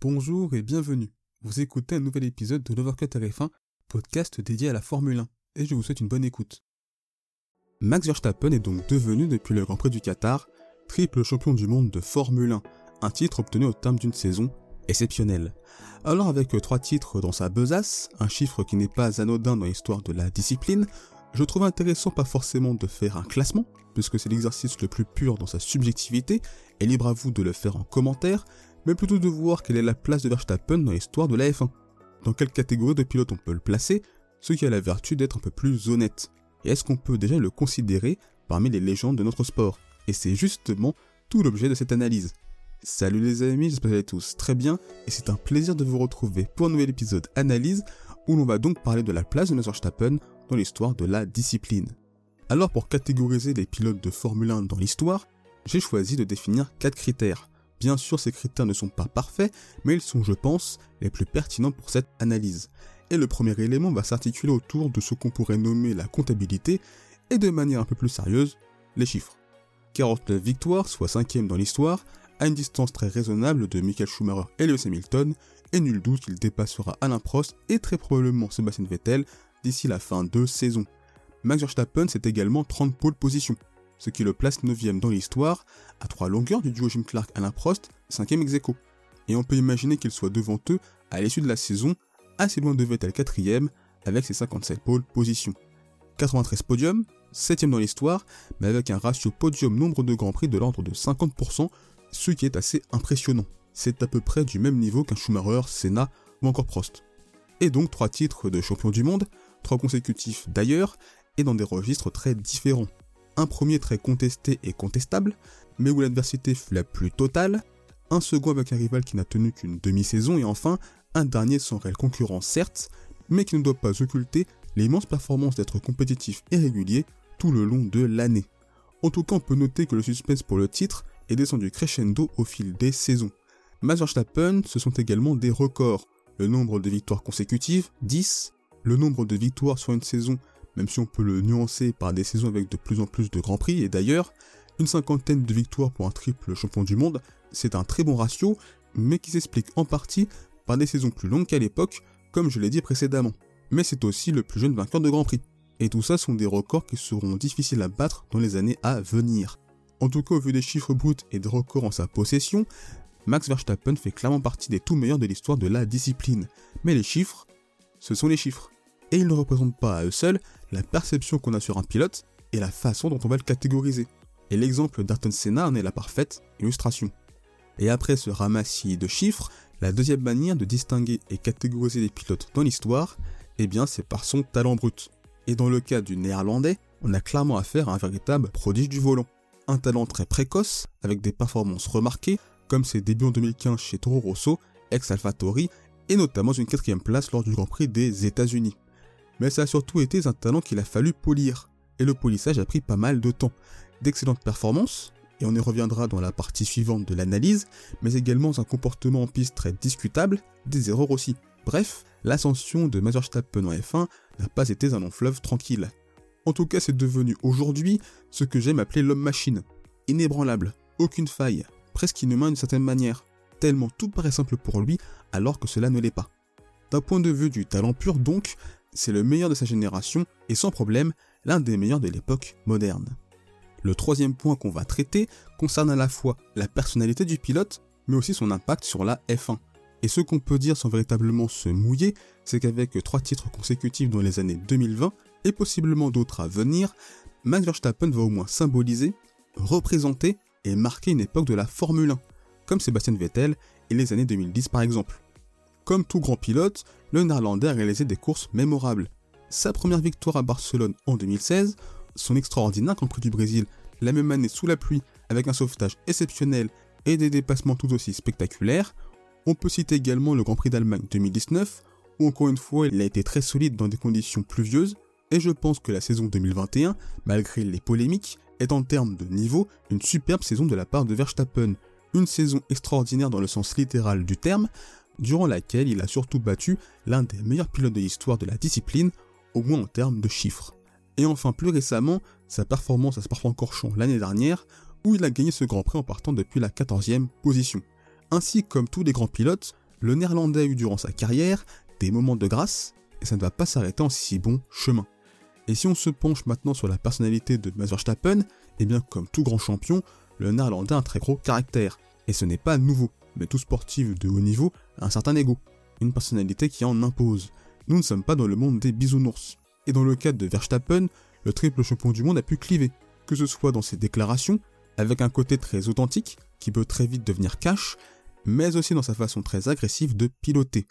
Bonjour et bienvenue. Vous écoutez un nouvel épisode de l'Overcut RF1, podcast dédié à la Formule 1, et je vous souhaite une bonne écoute. Max Verstappen est donc devenu depuis le Grand Prix du Qatar triple champion du monde de Formule 1, un titre obtenu au terme d'une saison exceptionnelle. Alors avec trois titres dans sa besace, un chiffre qui n'est pas anodin dans l'histoire de la discipline, je trouve intéressant pas forcément de faire un classement, puisque c'est l'exercice le plus pur dans sa subjectivité, et libre à vous de le faire en commentaire, mais plutôt de voir quelle est la place de Verstappen dans l'histoire de la F1. Dans quelle catégorie de pilote on peut le placer, ce qui a la vertu d'être un peu plus honnête. Et est-ce qu'on peut déjà le considérer parmi les légendes de notre sport? Et c'est justement tout l'objet de cette analyse. Salut les amis, j'espère que vous allez tous très bien, et c'est un plaisir de vous retrouver pour un nouvel épisode analyse, où l'on va donc parler de la place de Max Verstappen dans l'histoire de la discipline. Alors pour catégoriser les pilotes de Formule 1 dans l'histoire, j'ai choisi de définir quatre critères. Bien sûr, ces critères ne sont pas parfaits, mais ils sont, je pense, les plus pertinents pour cette analyse. Et le premier élément va s'articuler autour de ce qu'on pourrait nommer la comptabilité, et de manière un peu plus sérieuse, les chiffres. 49 victoires, soit 5 dans l'histoire, à une distance très raisonnable de Michael Schumacher et Lewis Hamilton, et nul doute qu'il dépassera Alain Prost et très probablement Sébastien Vettel d'ici la fin de saison. Max Verstappen c'est également 30 pole positions, ce qui le place 9ème dans l'histoire, à 3 longueurs du duo Jim Clark Alain Prost, 5ème ex. Et on peut imaginer qu'il soit devant eux à l'issue de la saison, assez loin de Vettel 4ème, avec ses 57 pole positions. 93 podiums, 7ème dans l'histoire, mais avec un ratio podium nombre de grands prix de l'ordre de 50%, ce qui est assez impressionnant. C'est à peu près du même niveau qu'un Schumacher, Senna ou encore Prost. Et donc 3 titres de champion du monde, 3 consécutifs d'ailleurs, et dans des registres très différents. Un premier très contesté et contestable, mais où l'adversité fut la plus totale, un second avec un rival qui n'a tenu qu'une demi-saison, et enfin un dernier sans réelle concurrence certes, mais qui ne doit pas occulter l'immense performance d'être compétitif et régulier tout le long de l'année. En tout cas, on peut noter que le suspense pour le titre est descendu crescendo au fil des saisons. Max Verstappen, ce sont également des records. Le nombre de victoires consécutives, 10. Le nombre de victoires sur une saison, même si on peut le nuancer par des saisons avec de plus en plus de grands prix, et d'ailleurs, une cinquantaine de victoires pour un triple champion du monde, c'est un très bon ratio, mais qui s'explique en partie par des saisons plus longues qu'à l'époque, comme je l'ai dit précédemment. Mais c'est aussi le plus jeune vainqueur de Grand Prix. Et tout ça sont des records qui seront difficiles à battre dans les années à venir. En tout cas, au vu des chiffres bruts et des records en sa possession, Max Verstappen fait clairement partie des tout meilleurs de l'histoire de la discipline. Mais les chiffres, ce sont les chiffres. Et ils ne représentent pas à eux seuls la perception qu'on a sur un pilote et la façon dont on va le catégoriser. Et l'exemple d'Ayrton Senna en est la parfaite illustration. Et après ce ramassis de chiffres, la deuxième manière de distinguer et catégoriser les pilotes dans l'histoire, eh bien c'est par son talent brut. Et dans le cas du néerlandais, on a clairement affaire à un véritable prodige du volant. Un talent très précoce, avec des performances remarquées, comme ses débuts en 2015 chez Toro Rosso, ex-AlphaTauri, et notamment une quatrième place lors du Grand Prix des États-Unis. Mais ça a surtout été un talent qu'il a fallu polir, et le polissage a pris pas mal de temps. D'excellentes performances, et on y reviendra dans la partie suivante de l'analyse, mais également un comportement en piste très discutable, des erreurs aussi. Bref, l'ascension de Max Verstappen en F1 n'a pas été un long fleuve tranquille. En tout cas, c'est devenu aujourd'hui ce que j'aime appeler l'homme-machine. Inébranlable, aucune faille, presque inhumain d'une certaine manière, tellement tout paraît simple pour lui alors que cela ne l'est pas. D'un point de vue du talent pur donc, c'est le meilleur de sa génération et sans problème l'un des meilleurs de l'époque moderne. Le troisième point qu'on va traiter concerne à la fois la personnalité du pilote, mais aussi son impact sur la F1. Et ce qu'on peut dire sans véritablement se mouiller, c'est qu'avec trois titres consécutifs dans les années 2020, et possiblement d'autres à venir, Max Verstappen va au moins symboliser, représenter et marquer une époque de la Formule 1, comme Sébastien Vettel et les années 2010 par exemple. Comme tout grand pilote, le Néerlandais a réalisé des courses mémorables. Sa première victoire à Barcelone en 2016, son extraordinaire Grand Prix du Brésil la même année sous la pluie avec un sauvetage exceptionnel et des dépassements tout aussi spectaculaires. On peut citer également le Grand Prix d'Allemagne 2019, où encore une fois il a été très solide dans des conditions pluvieuses, et je pense que la saison 2021, malgré les polémiques, est en termes de niveau une superbe saison de la part de Verstappen, une saison extraordinaire dans le sens littéral du terme, durant laquelle il a surtout battu l'un des meilleurs pilotes de l'histoire de la discipline, au moins en termes de chiffres. Et enfin plus récemment, sa performance à Spa-Francorchamps l'année dernière, où il a gagné ce Grand Prix en partant depuis la 14e position. Ainsi comme tous les grands pilotes, Le néerlandais a eu durant sa carrière des moments de grâce, et ça ne va pas s'arrêter en si bon chemin. Et si on se penche maintenant sur la personnalité de Max Verstappen, eh bien comme tout grand champion, le néerlandais a un très gros caractère. Et ce n'est pas nouveau, mais tout sportif de haut niveau a un certain ego, une personnalité qui en impose. Nous ne sommes pas dans le monde des bisounours. Et dans le cas de Verstappen, le triple champion du monde a pu cliver, que ce soit dans ses déclarations, avec un côté très authentique, qui peut très vite devenir cash, mais aussi dans sa façon très agressive de piloter.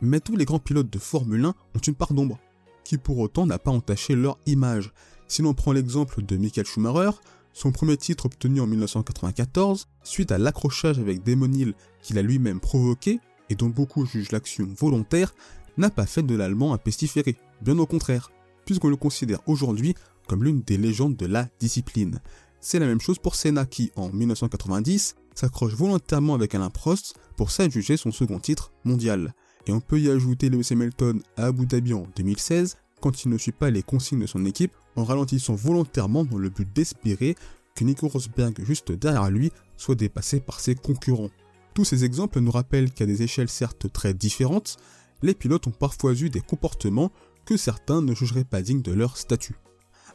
Mais tous les grands pilotes de Formule 1 ont une part d'ombre, qui pour autant n'a pas entaché leur image. Si l'on prend l'exemple de Michael Schumacher, son premier titre obtenu en 1994, suite à l'accrochage avec Damon Hill qu'il a lui-même provoqué, et dont beaucoup jugent l'action volontaire, n'a pas fait de l'allemand un pestiféré, bien au contraire, puisqu'on le considère aujourd'hui comme l'une des légendes de la discipline. C'est la même chose pour Senna qui, en 1990, s'accroche volontairement avec Alain Prost pour s'adjuger son second titre mondial. Et on peut y ajouter Lewis Hamilton à Abu Dhabi en 2016, quand il ne suit pas les consignes de son équipe, en ralentissant volontairement dans le but d'espérer que Nico Rosberg juste derrière lui soit dépassé par ses concurrents. Tous ces exemples nous rappellent qu'à des échelles certes très différentes, les pilotes ont parfois eu des comportements que certains ne jugeraient pas dignes de leur statut.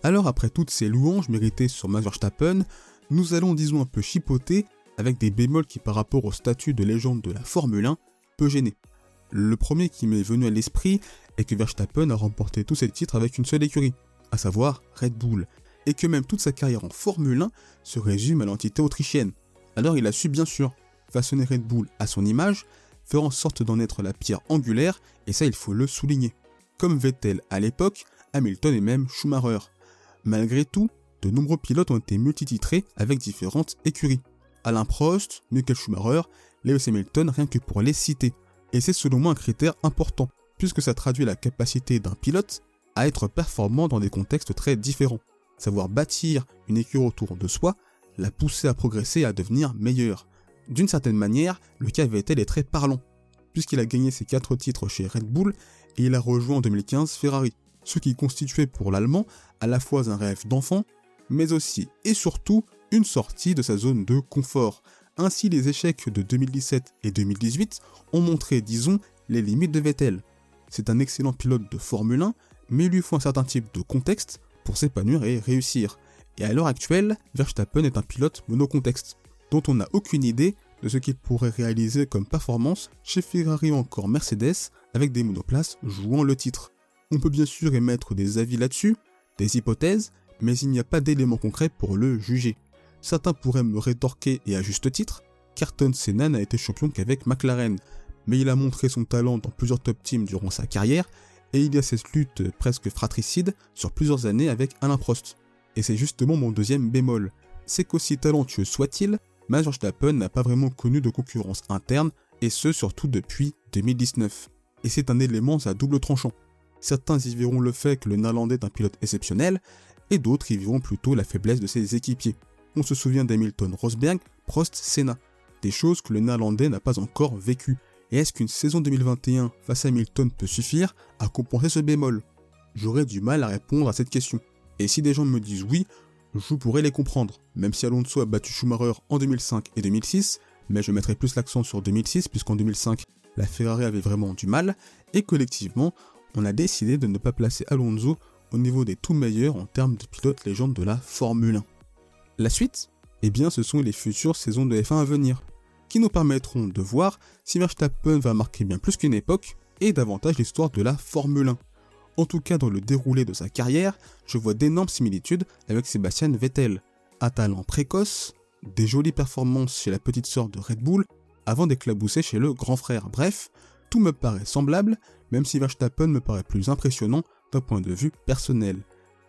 Alors après toutes ces louanges méritées sur Max Verstappen, nous allons disons un peu chipoter avec des bémols qui par rapport au statut de légende de la Formule 1 peut gêner. Le premier qui m'est venu à l'esprit est que Verstappen a remporté tous ses titres avec une seule écurie, à savoir Red Bull, et que même toute sa carrière en Formule 1 se résume à l'entité autrichienne. Alors il a su bien sûr façonner Red Bull à son image, faire en sorte d'en être la pierre angulaire, et ça il faut le souligner. Comme Vettel à l'époque, Hamilton et même Schumacher. Malgré tout, de nombreux pilotes ont été multititrés avec différentes écuries. Alain Prost, Michael Schumacher, Lewis Hamilton, rien que pour les citer. Et c'est selon moi un critère important, puisque ça traduit la capacité d'un pilote à être performant dans des contextes très différents. Savoir bâtir une écurie autour de soi, la pousser à progresser et à devenir meilleur. D'une certaine manière, le cas Vettel est très parlant, puisqu'il a gagné ses 4 titres chez Red Bull et il a rejoint en 2015 Ferrari ce qui constituait pour l'Allemand à la fois un rêve d'enfant, mais aussi et surtout une sortie de sa zone de confort. Ainsi, les échecs de 2017 et 2018 ont montré, disons, les limites de Vettel. C'est un excellent pilote de Formule 1, mais il lui faut un certain type de contexte pour s'épanouir et réussir. Et à l'heure actuelle, Verstappen est un pilote monocontexte, dont on n'a aucune idée de ce qu'il pourrait réaliser comme performance chez Ferrari ou encore Mercedes avec des monoplaces jouant le titre. On peut bien sûr émettre des avis là-dessus, des hypothèses, mais il n'y a pas d'éléments concrets pour le juger. Certains pourraient me rétorquer, et à juste titre, qu'Ayrton Senna n'a été champion qu'avec McLaren, mais il a montré son talent dans plusieurs top teams durant sa carrière, et il y a cette lutte presque fratricide sur plusieurs années avec Alain Prost. Et c'est justement mon deuxième bémol. C'est qu'aussi talentueux soit-il, Max Verstappen n'a pas vraiment connu de concurrence interne, et ce surtout depuis 2019. Et c'est un élément à double tranchant. Certains y verront le fait que le néerlandais est un pilote exceptionnel, et d'autres y verront plutôt la faiblesse de ses équipiers. On se souvient d'Hamilton Rosberg, Prost, Senna, des choses que le néerlandais n'a pas encore vécues. Et est-ce qu'une saison 2021 face à Hamilton peut suffire à compenser ce bémol? J'aurais du mal à répondre à cette question. Et si des gens me disent oui, je pourrais les comprendre, même si Alonso a battu Schumacher en 2005 et 2006, mais je mettrai plus l'accent sur 2006 puisqu'en 2005, la Ferrari avait vraiment du mal, et collectivement, on a décidé de ne pas placer Alonso au niveau des tout meilleurs en termes de pilote légende de la Formule 1. La suite? Eh bien, ce sont les futures saisons de F1 à venir, qui nous permettront de voir si Verstappen va marquer bien plus qu'une époque et davantage l'histoire de la Formule 1. En tout cas, dans le déroulé de sa carrière, je vois d'énormes similitudes avec Sébastien Vettel. Un talent précoce, des jolies performances chez la petite sœur de Red Bull, avant d'éclabousser chez le grand frère. Bref, tout me paraît semblable, même si Verstappen me paraît plus impressionnant d'un point de vue personnel.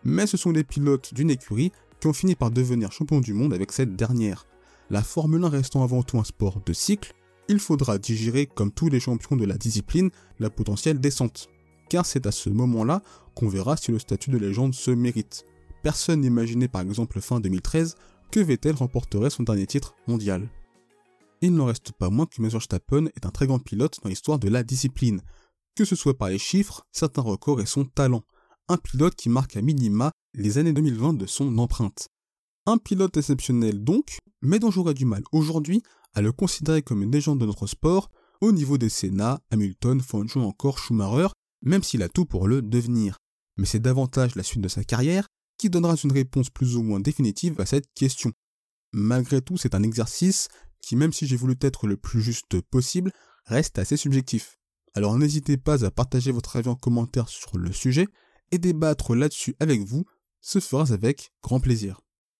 Mais ce sont les pilotes d'une écurie qui ont fini par devenir champions du monde avec cette dernière. La Formule 1 restant avant tout un sport de cycle, il faudra digérer, comme tous les champions de la discipline, la potentielle descente. Car c'est à ce moment-là qu'on verra si le statut de légende se mérite. Personne n'imaginait par exemple fin 2013 que Vettel remporterait son dernier titre mondial il n'en reste pas moins que Max Verstappen est un très grand pilote dans l'histoire de la discipline, que ce soit par les chiffres, certains records et son talent. Un pilote qui marque à minima les années 2020 de son empreinte. Un pilote exceptionnel donc, mais dont j'aurais du mal aujourd'hui à le considérer comme une légende de notre sport, au niveau des Senna, Hamilton, Fangio encore Schumacher, même s'il a tout pour le devenir. Mais c'est davantage la suite de sa carrière qui donnera une réponse plus ou moins définitive à cette question. Malgré tout, c'est un exercice qui, même si j'ai voulu être le plus juste possible, reste assez subjectif. Alors n'hésitez pas à partager votre avis en commentaire sur le sujet et débattre là-dessus avec vous, ce fera avec grand plaisir.